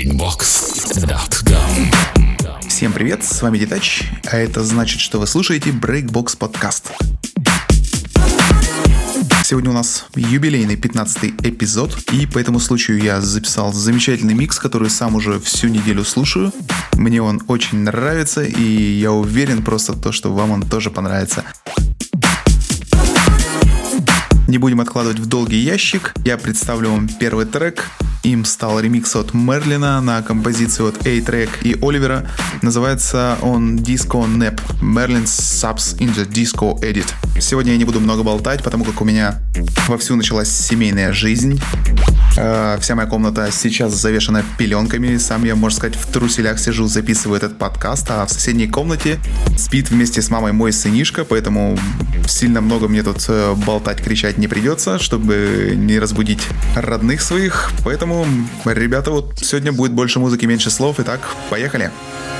breakbox.com Всем привет, с вами Детач, а это значит, что вы слушаете Breakbox подкаст. Сегодня у нас юбилейный 15 эпизод, и по этому случаю я записал замечательный микс, который сам уже всю неделю слушаю. Мне он очень нравится, и я уверен просто то, что вам он тоже понравится. Не будем откладывать в долгий ящик. Я представлю вам первый трек. Им стал ремикс от Мерлина на композицию от A-Track и Оливера. Называется он Disco Nap. Merlin Subs in the Disco Edit. Сегодня я не буду много болтать, потому как у меня вовсю началась семейная жизнь. Э, вся моя комната сейчас завешена пеленками. Сам я, можно сказать, в труселях сижу, записываю этот подкаст, а в соседней комнате спит вместе с мамой мой сынишка, поэтому сильно много мне тут э, болтать, кричать не придется, чтобы не разбудить родных своих. Поэтому, ребята, вот сегодня будет больше музыки, меньше слов. Итак, поехали! Поехали!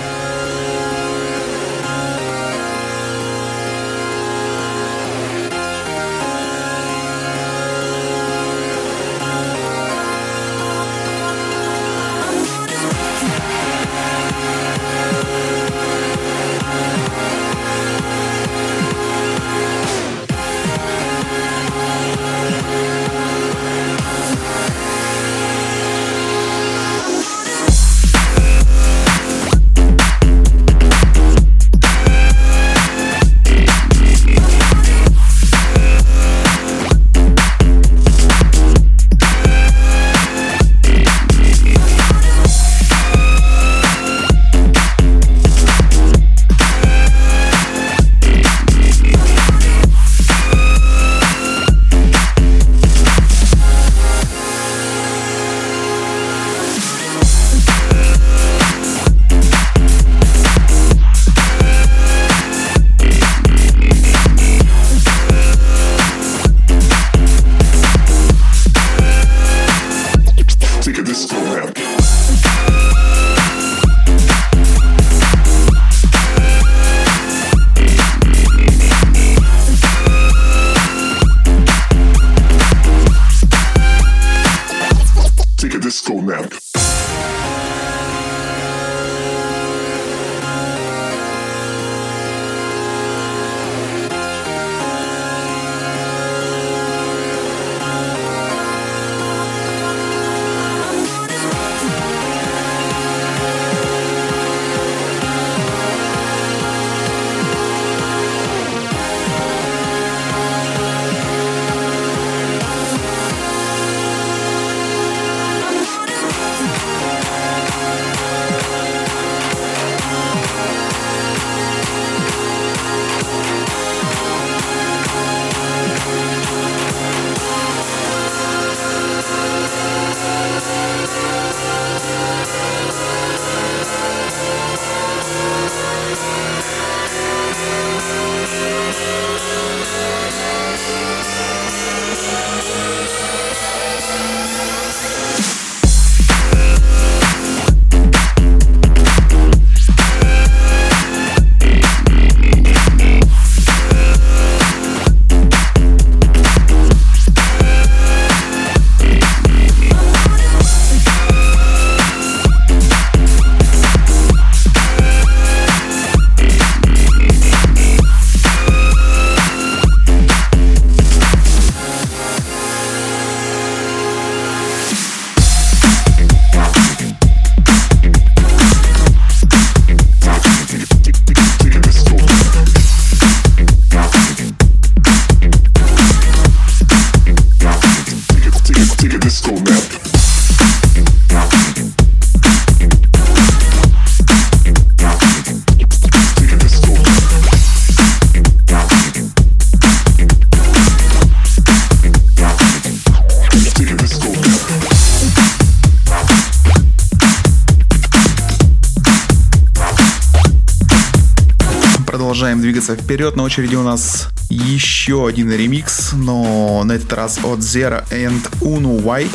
Двигаться вперед. На очереди у нас еще один ремикс, но на этот раз от Zero and Uno Y.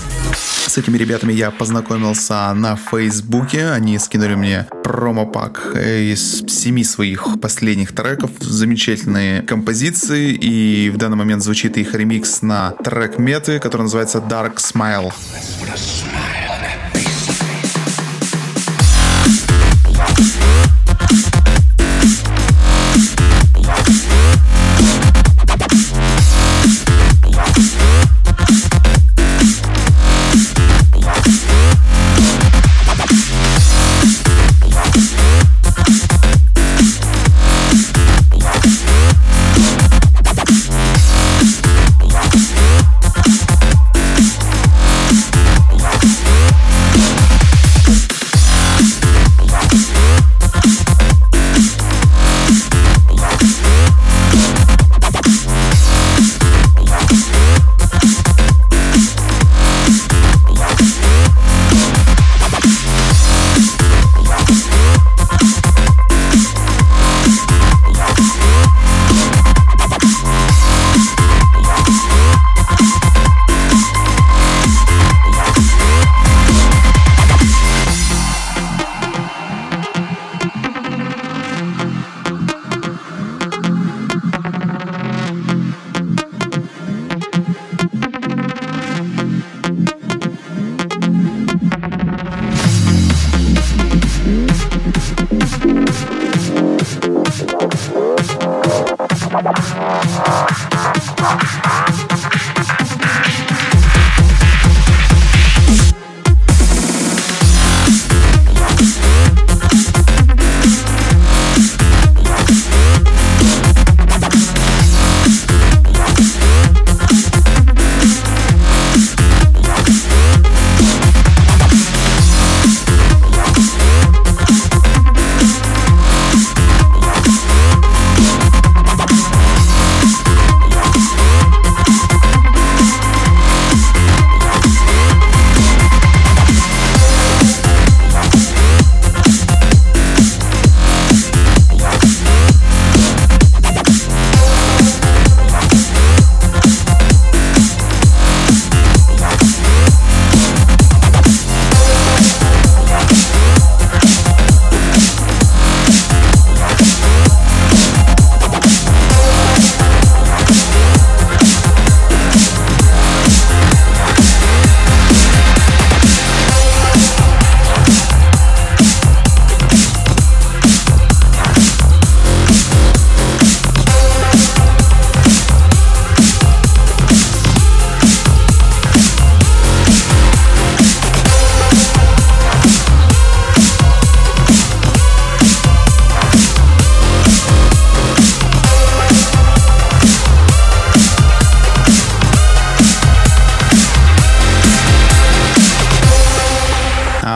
С этими ребятами я познакомился на Фейсбуке. Они скинули мне промо-пак из семи своих последних треков. Замечательные композиции. И в данный момент звучит их ремикс на трек меты, который называется Dark Smile.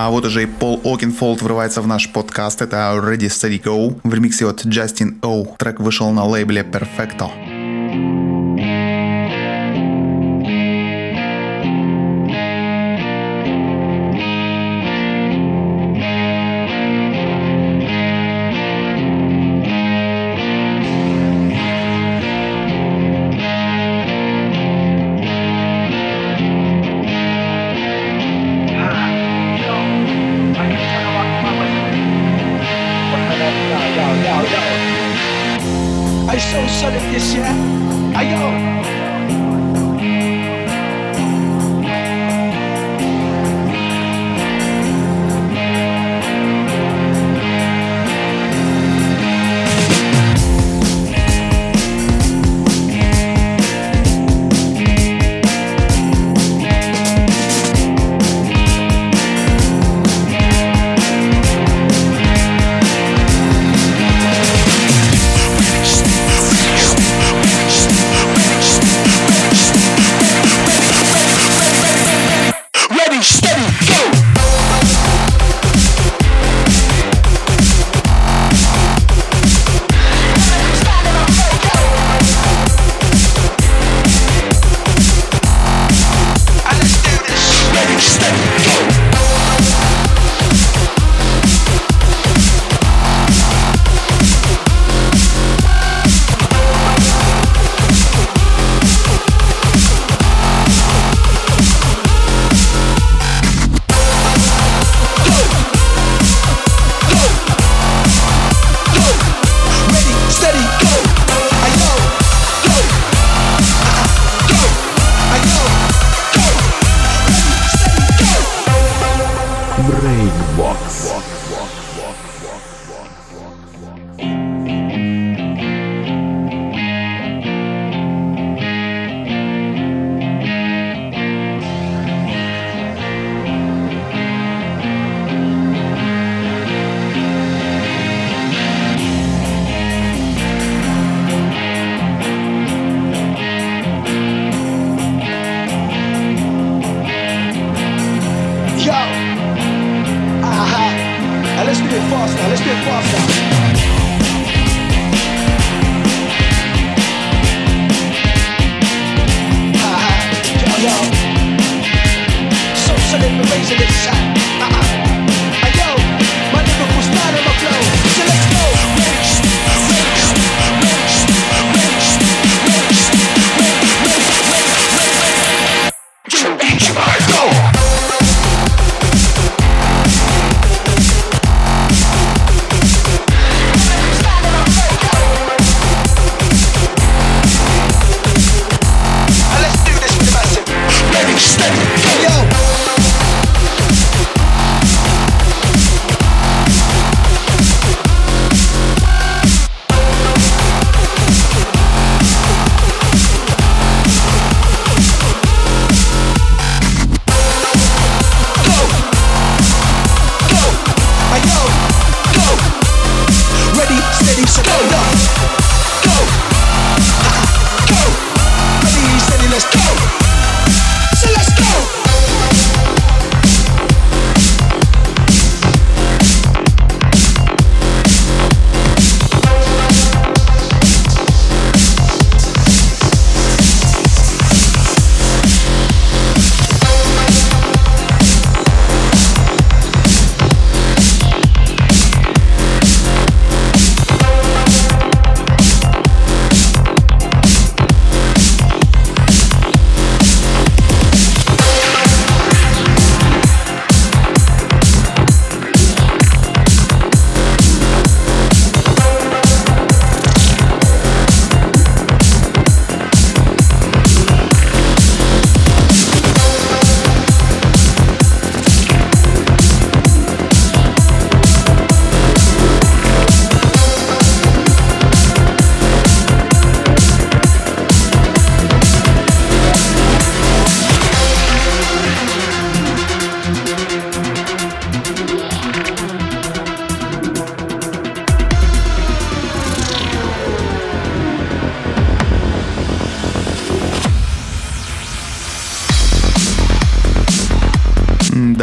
А вот уже и Пол Окинфолд врывается в наш подкаст. Это Ready Steady Go в ремиксе от Justin O. Трек вышел на лейбле Perfecto. Big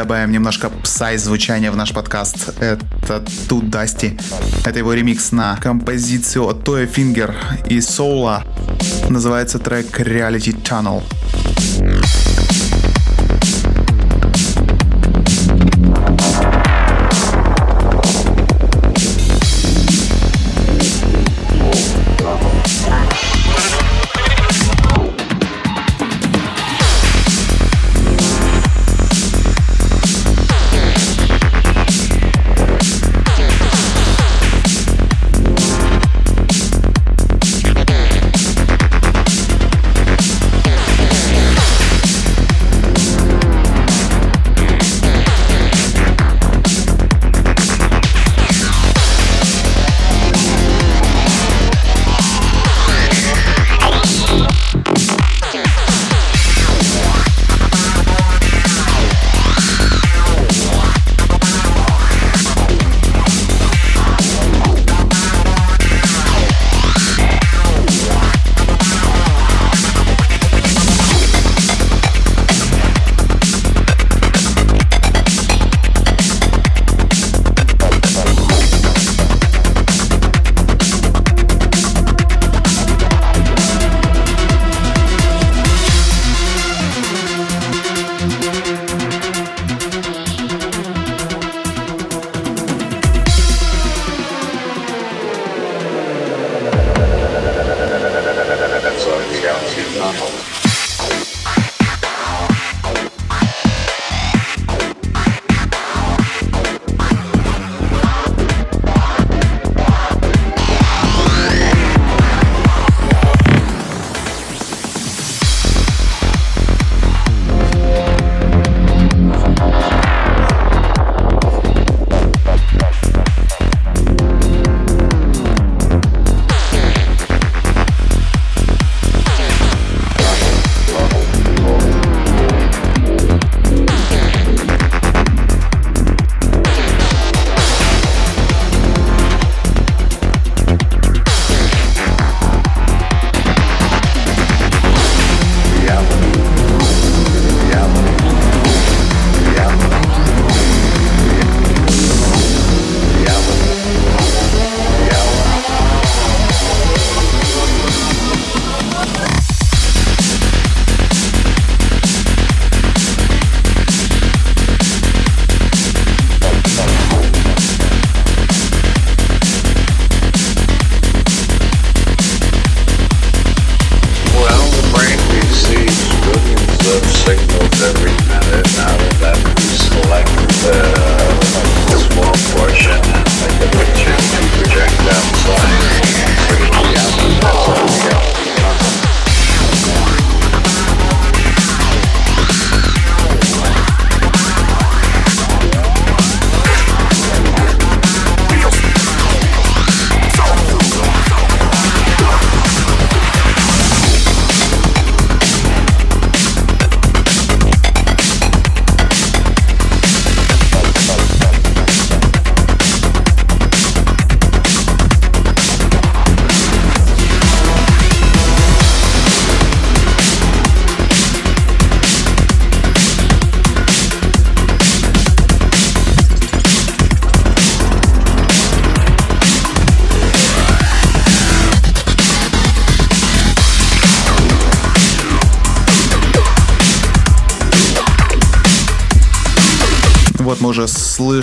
добавим немножко псай-звучания в наш подкаст. Это Тут Дасти. Это его ремикс на композицию от Тоя Фингер и Соула. Называется трек Reality Tunnel.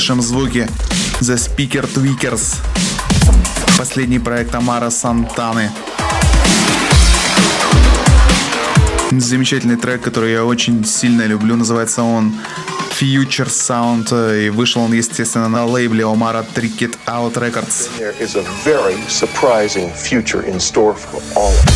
Слышим звуки The Speaker Tweakers. Последний проект Амара Сантаны. Замечательный трек, который я очень сильно люблю. Называется он Future Sound. И вышел он, естественно, на лейбле Омара Trick It Out Records. There is a very surprising future in store for all of us.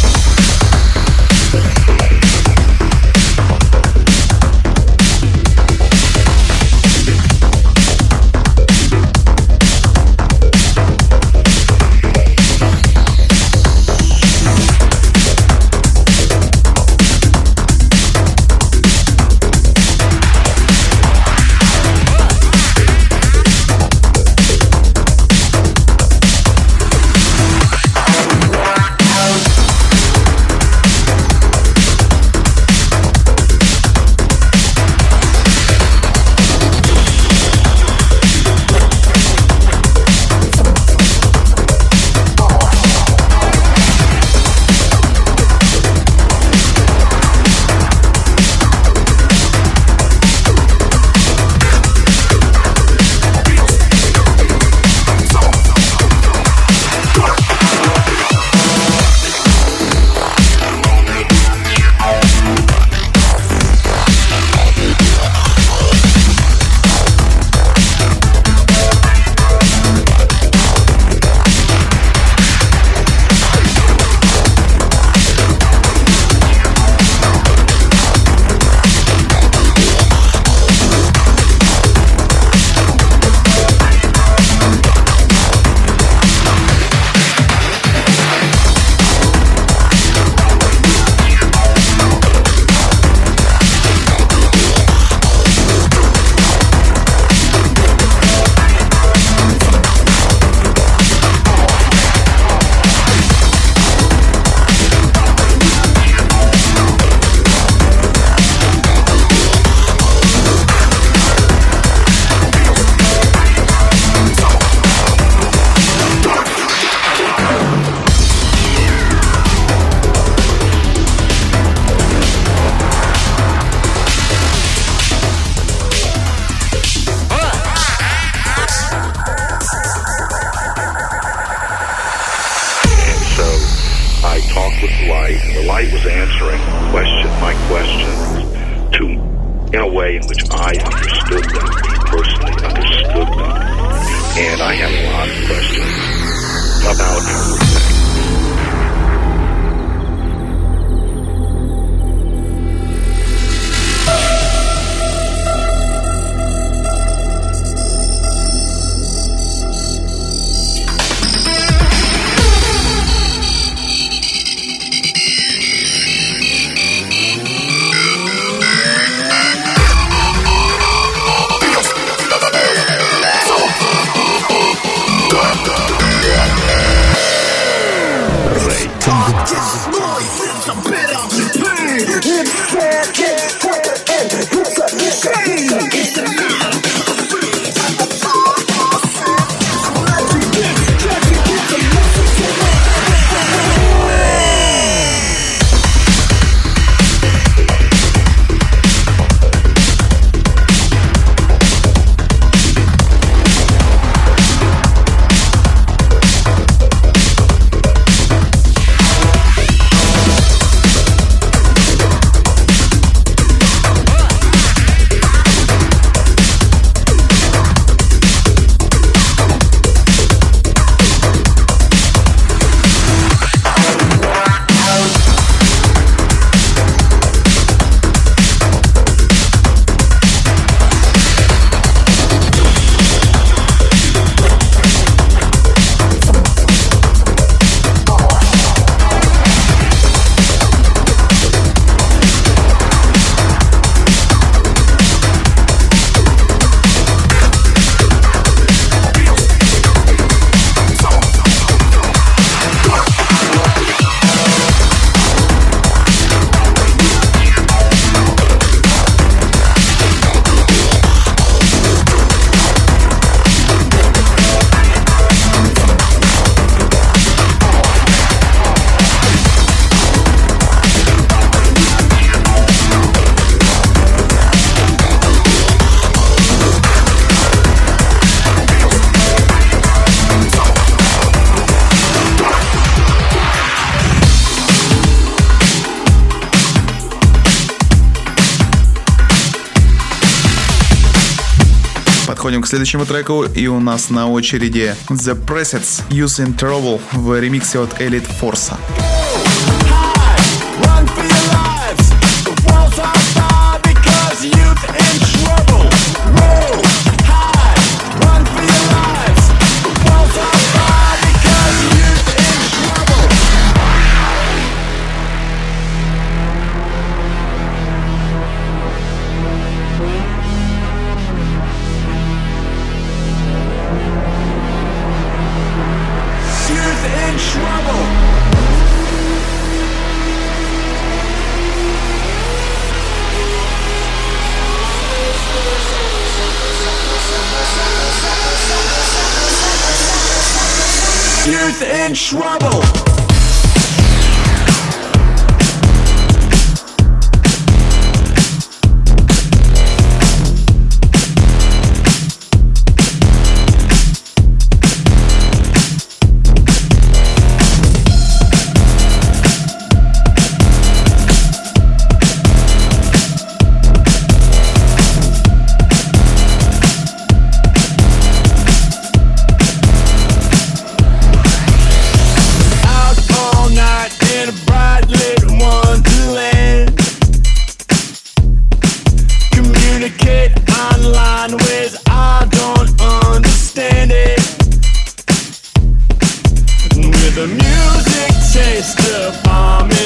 Подходим к следующему треку, и у нас на очереди The Presets Use in Trouble в ремиксе от Elite Force. Trouble. bomb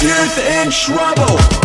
tooth in trouble.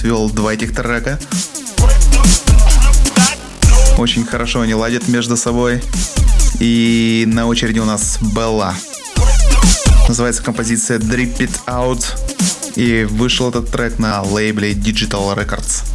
свел два этих трека. Очень хорошо они ладят между собой. И на очереди у нас Белла. Называется композиция Drip It Out. И вышел этот трек на лейбле Digital Records.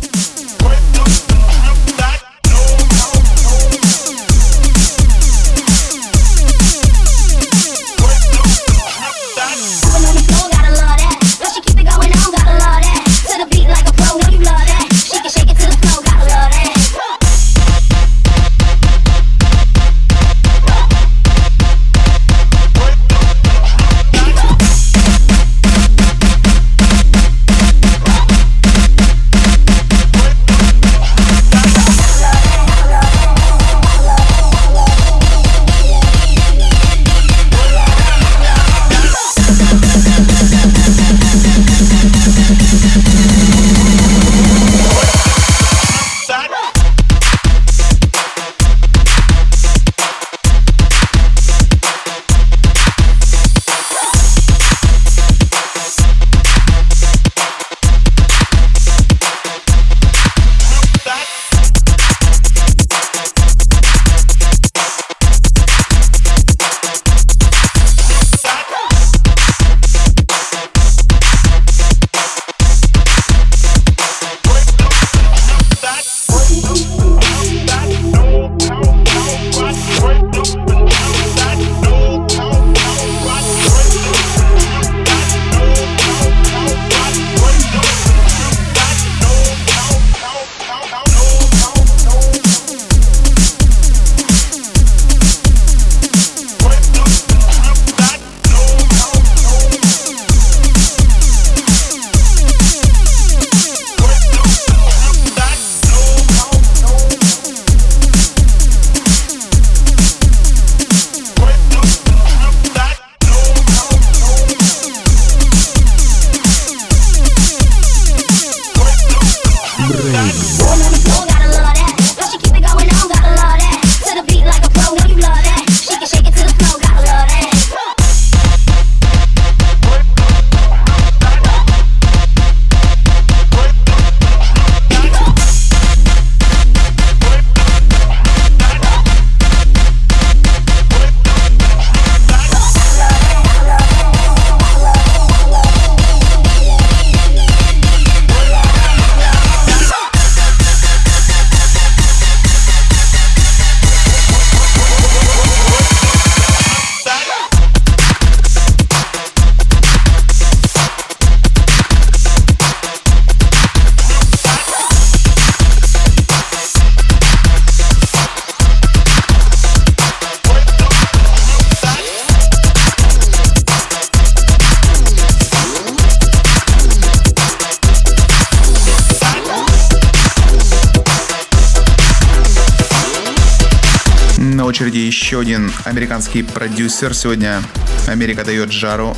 Американский продюсер. Сегодня Америка дает жару.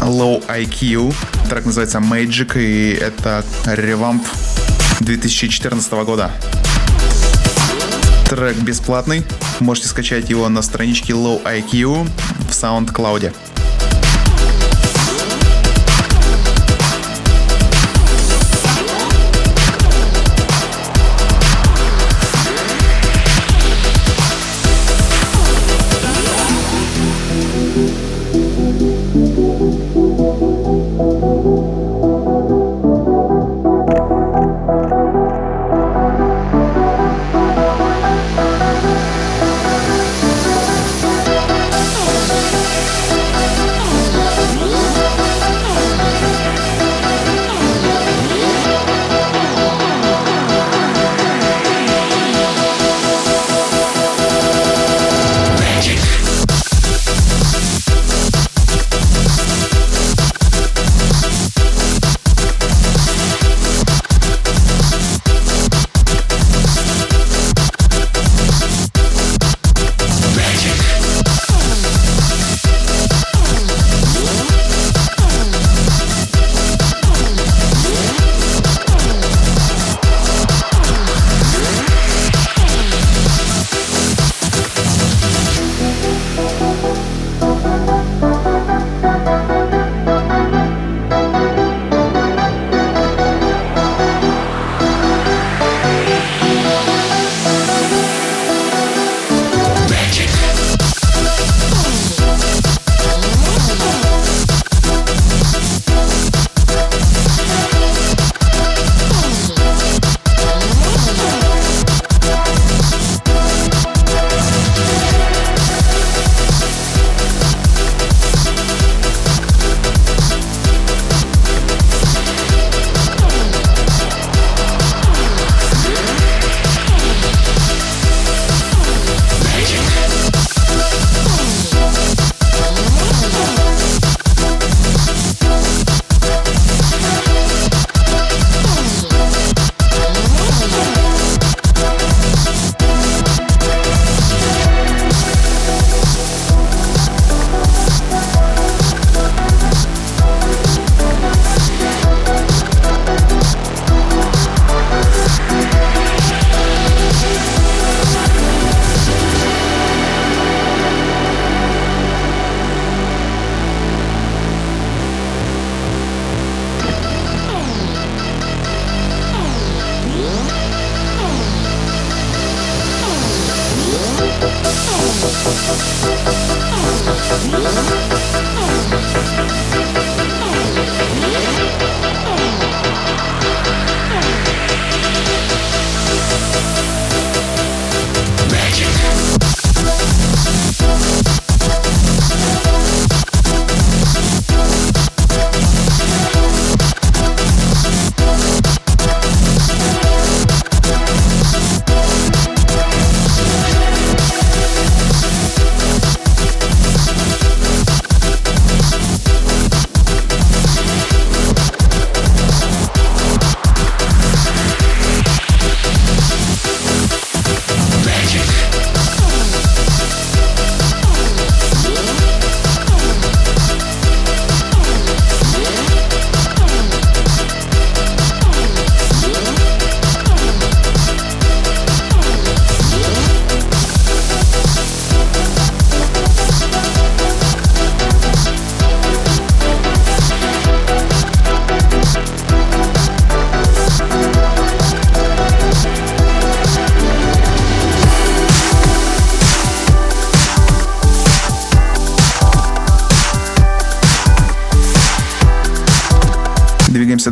Low IQ. Трек называется Magic, и это ревамп 2014 года. Трек бесплатный. Можете скачать его на страничке Low IQ в SoundCloud.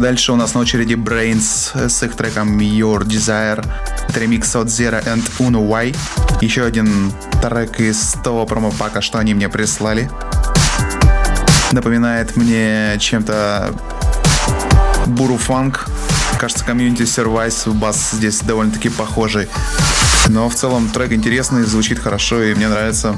Дальше. У нас на очереди Brains с их треком Your Desire. Это ремикс от Zero and Uno Y. Еще один трек из того промо-пака, что они мне прислали. Напоминает мне чем-то Буру Фанк. Кажется, комьюнити Service бас здесь довольно-таки похожий. Но в целом трек интересный, звучит хорошо и мне нравится.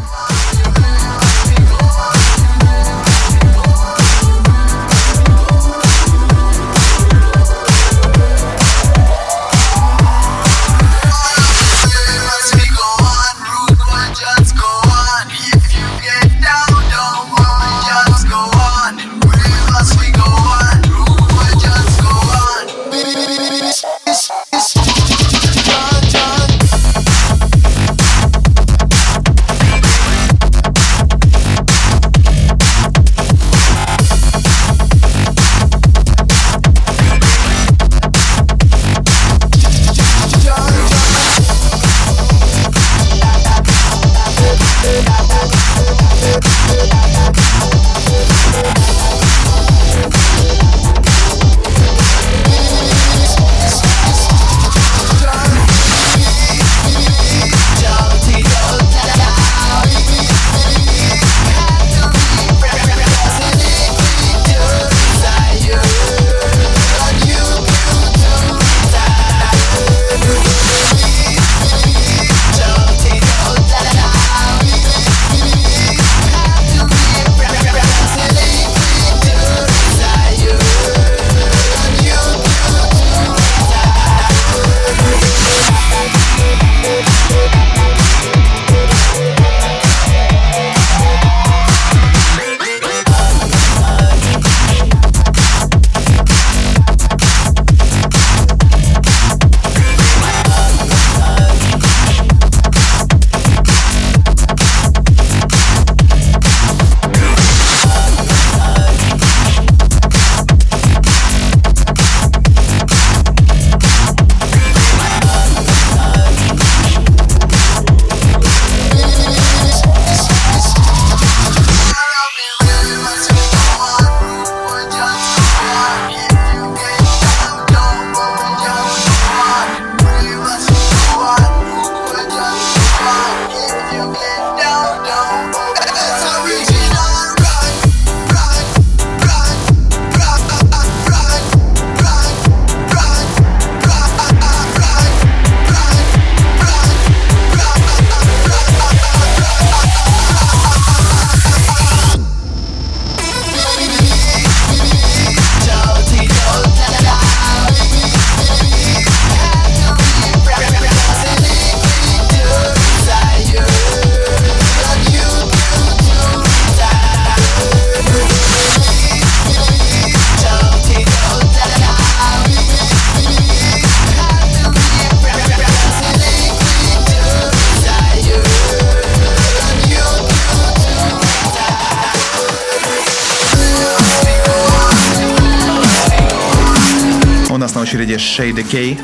Shade K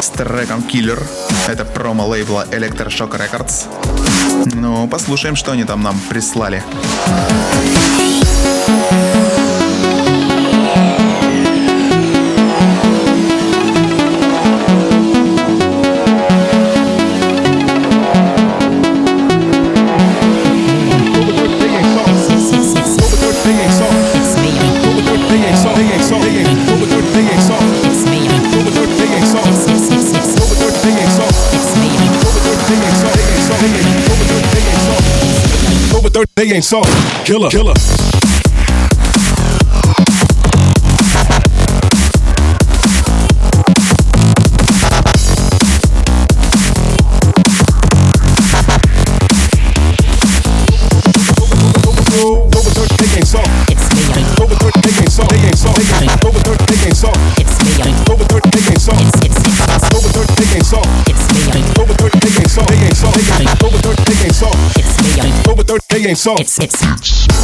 с треком Killer. Это промо лейбла Electroshock Records. Ну, послушаем, что они там нам прислали. Ain't soft. Killer. Killer. game. So it's it's.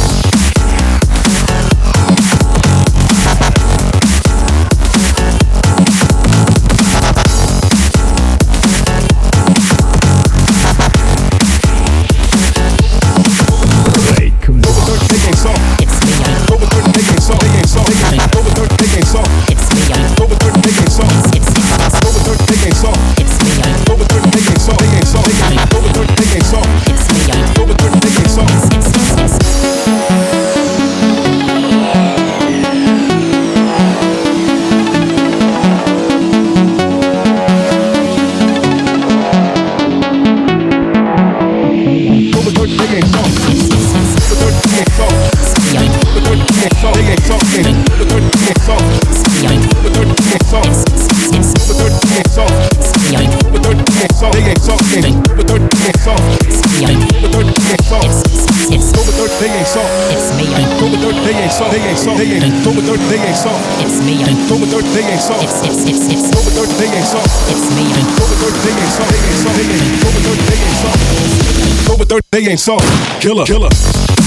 They ain't soft. They ain't soft. They ain't soft. They ain't soft. It's me. They ain't soft. It's it's it's it's They ain't soft. it's me. They ain't soft. They ain't soft. They ain't soft. They ain't soft. Killer. Killer.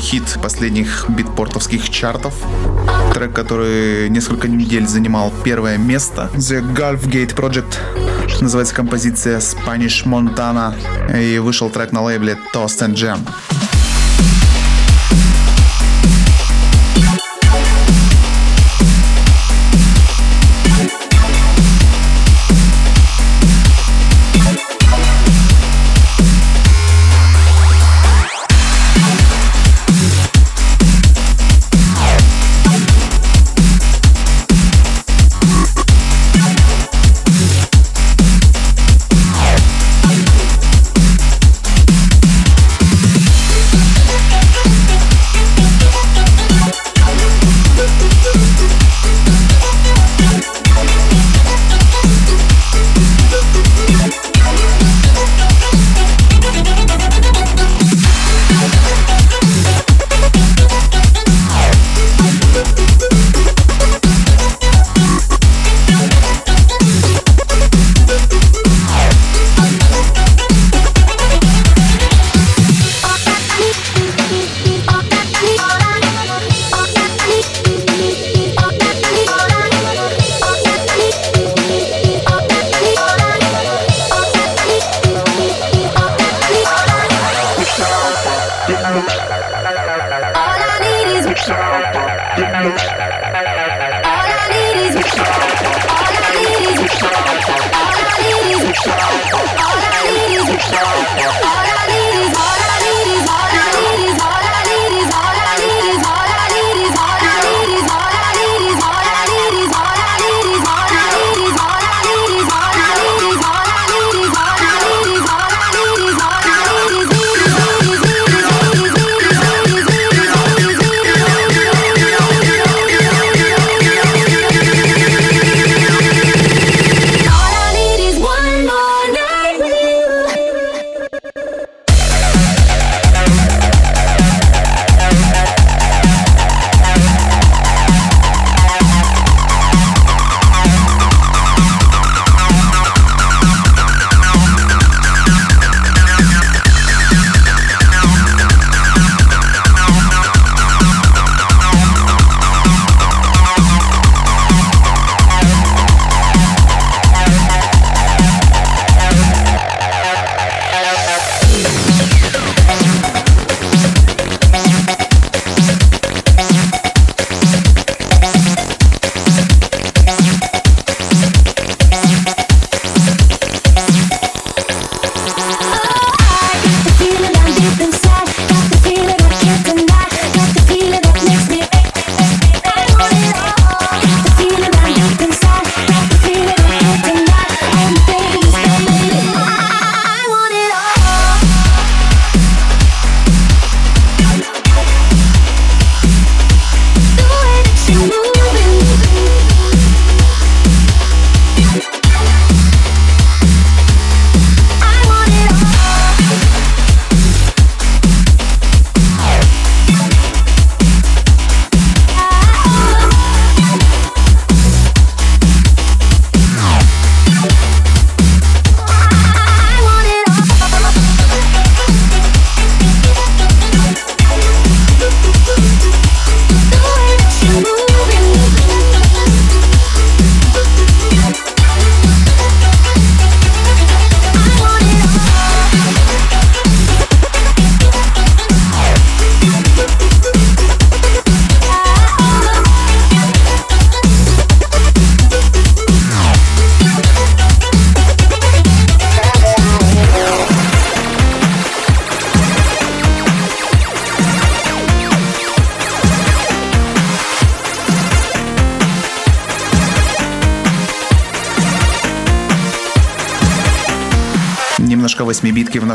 Хит последних битпортовских чартов. Трек, который несколько недель занимал первое место. The Gulf Gate Project. Называется композиция Spanish Montana. И вышел трек на лейбле Toast and Jam.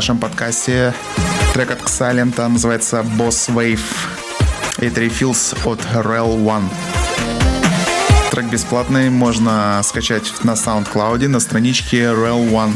нашем подкасте. Трек от Ксалента называется Boss Wave. Это рефилс от Rel One. Трек бесплатный, можно скачать на SoundCloud на страничке Rel One.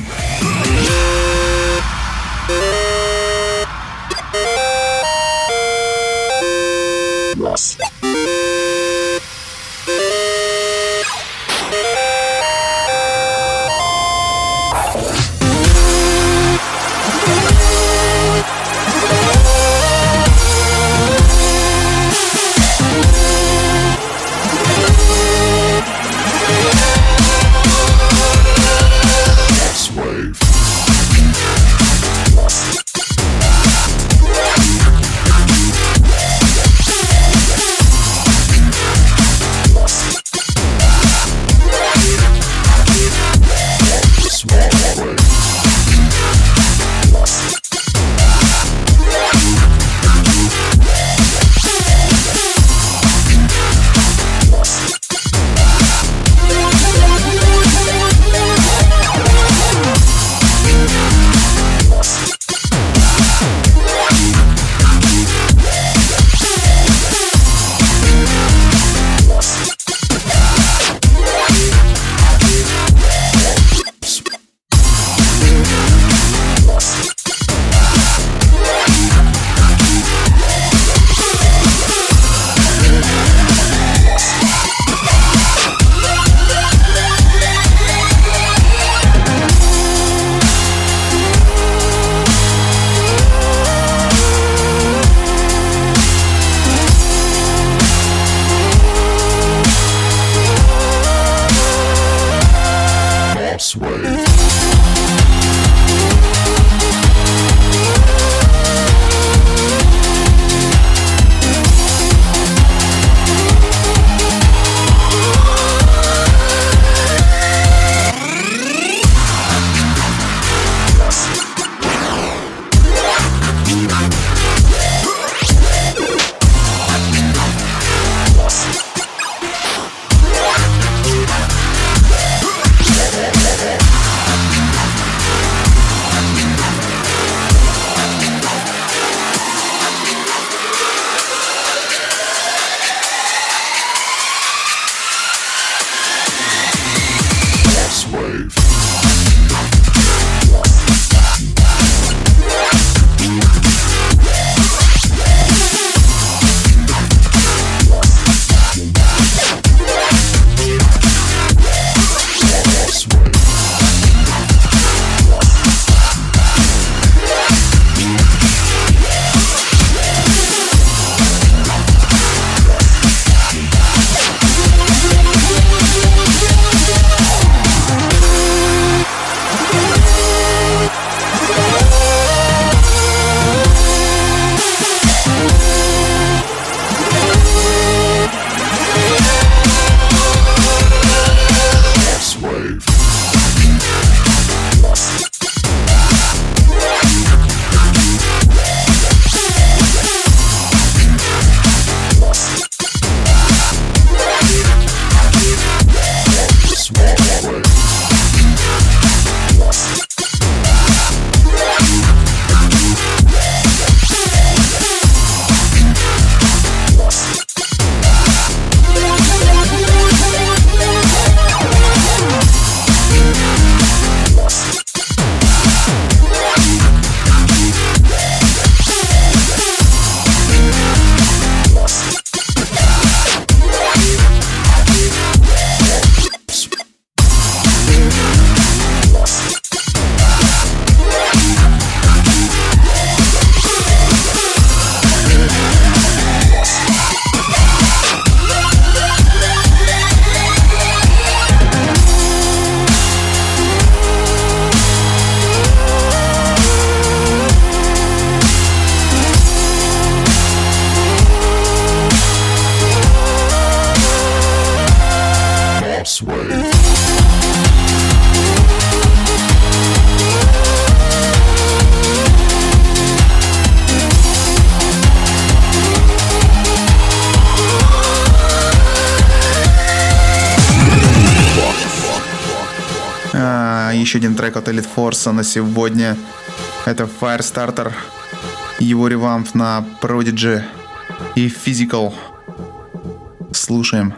еще один трек от Elite Force на сегодня. Это Firestarter, его ревамп на Prodigy и Physical. Слушаем.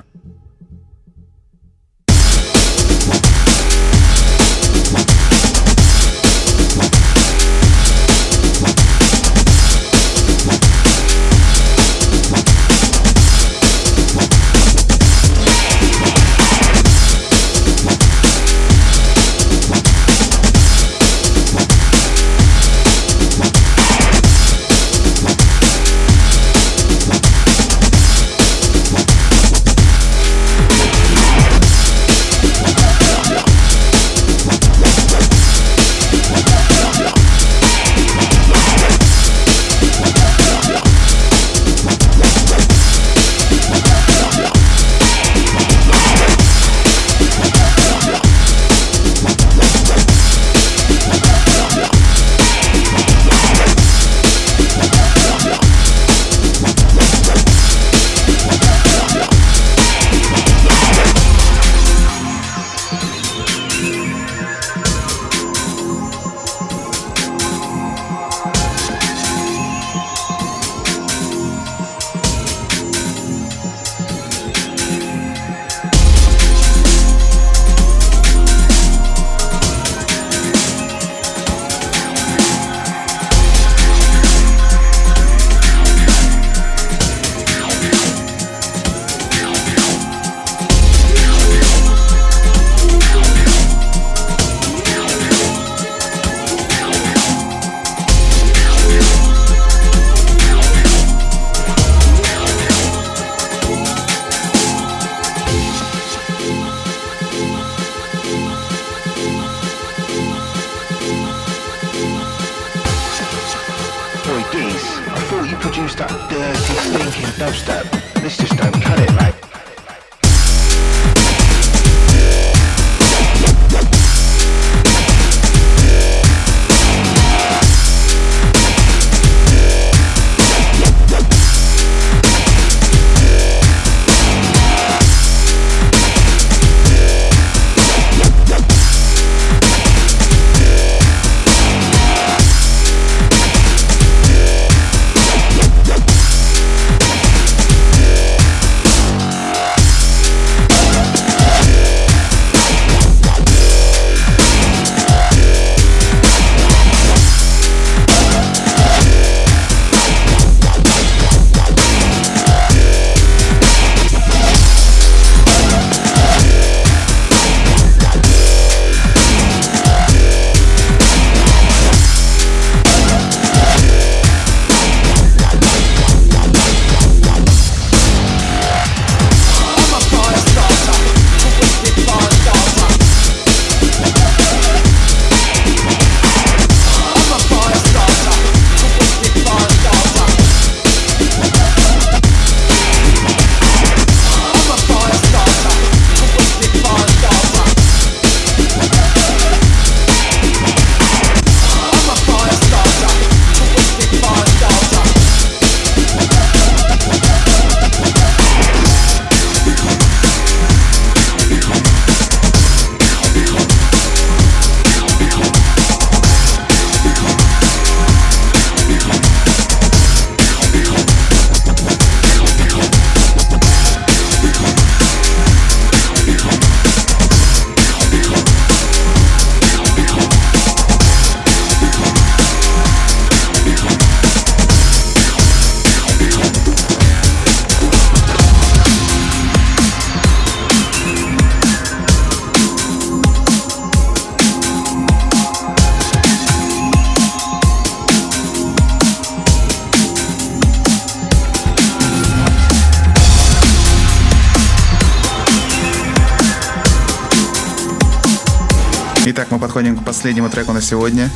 подходим к последнему треку на сегодня.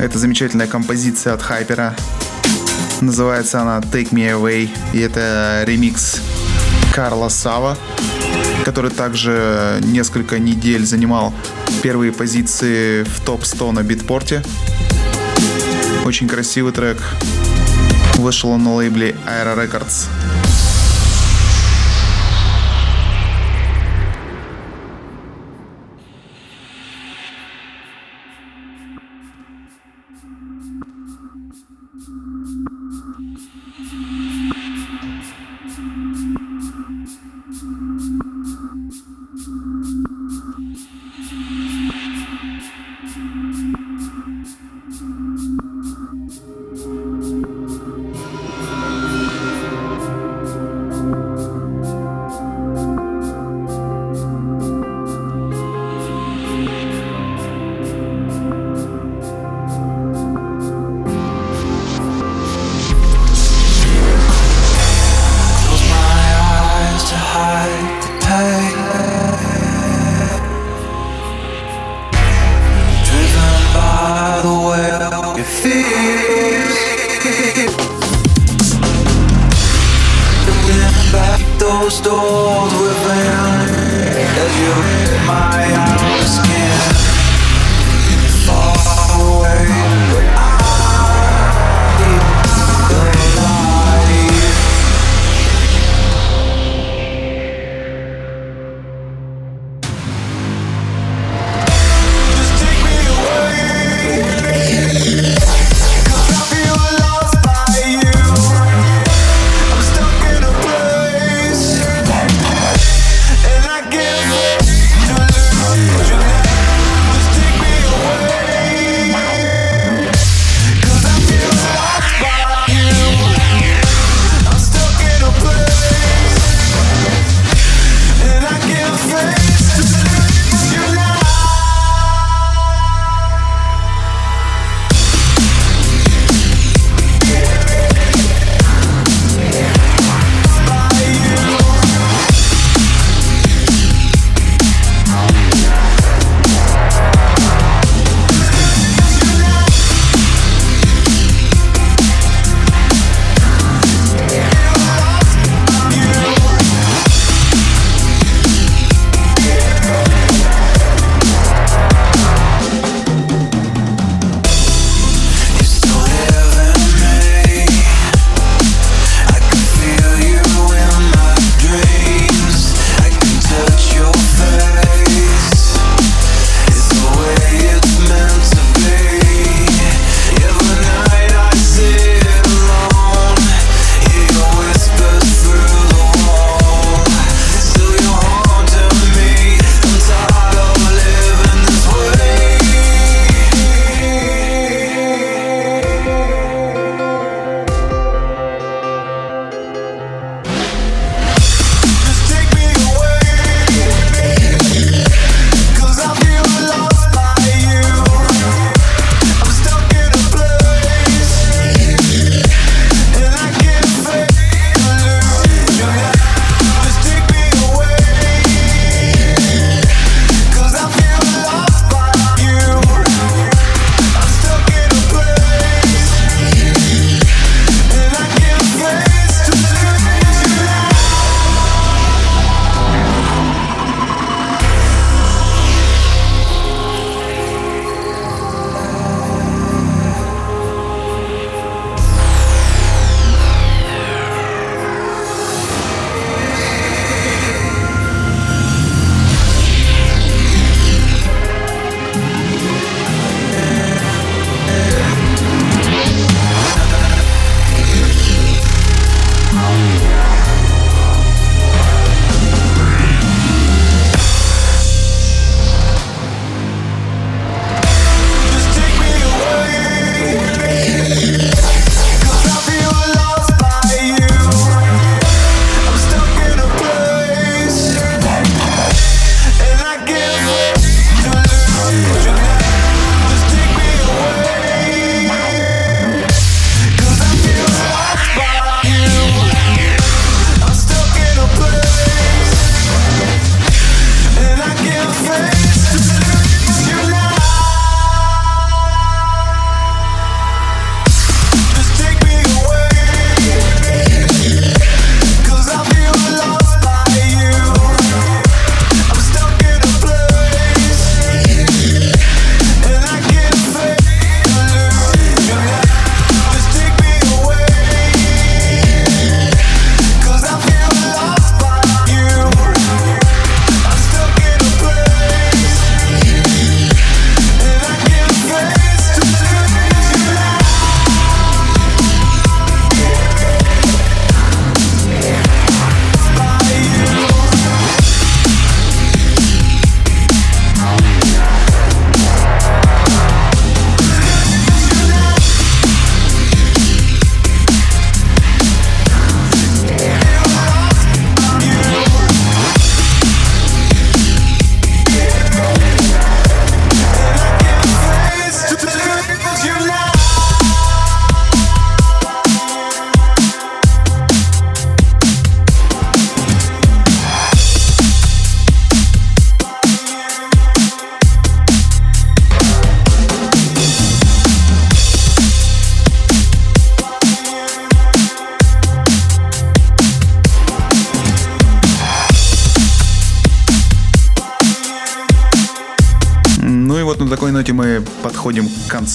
Это замечательная композиция от Хайпера. Называется она Take Me Away. И это ремикс Карла Сава, который также несколько недель занимал первые позиции в топ-100 на битпорте. Очень красивый трек. Вышел он на лейбле Aero Records. stalled with pain.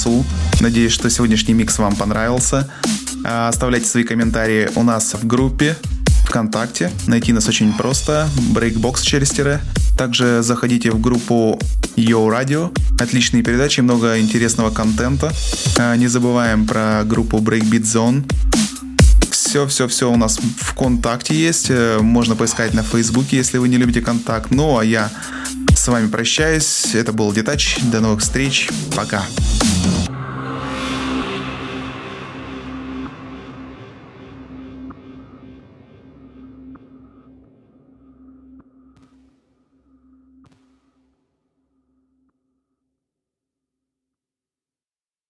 Концу. Надеюсь, что сегодняшний микс вам понравился. А, Оставляйте свои комментарии у нас в группе ВКонтакте. Найти нас очень просто. Breakbox через тире. Также заходите в группу Yo Radio. Отличные передачи, много интересного контента. А, Не забываем про группу Breakbeat Zone. Все, все, все у нас ВКонтакте есть. Э, Можно поискать на Фейсбуке, если вы не любите контакт. Ну, а я с вами прощаюсь. Это был Детач. До новых встреч. Пока.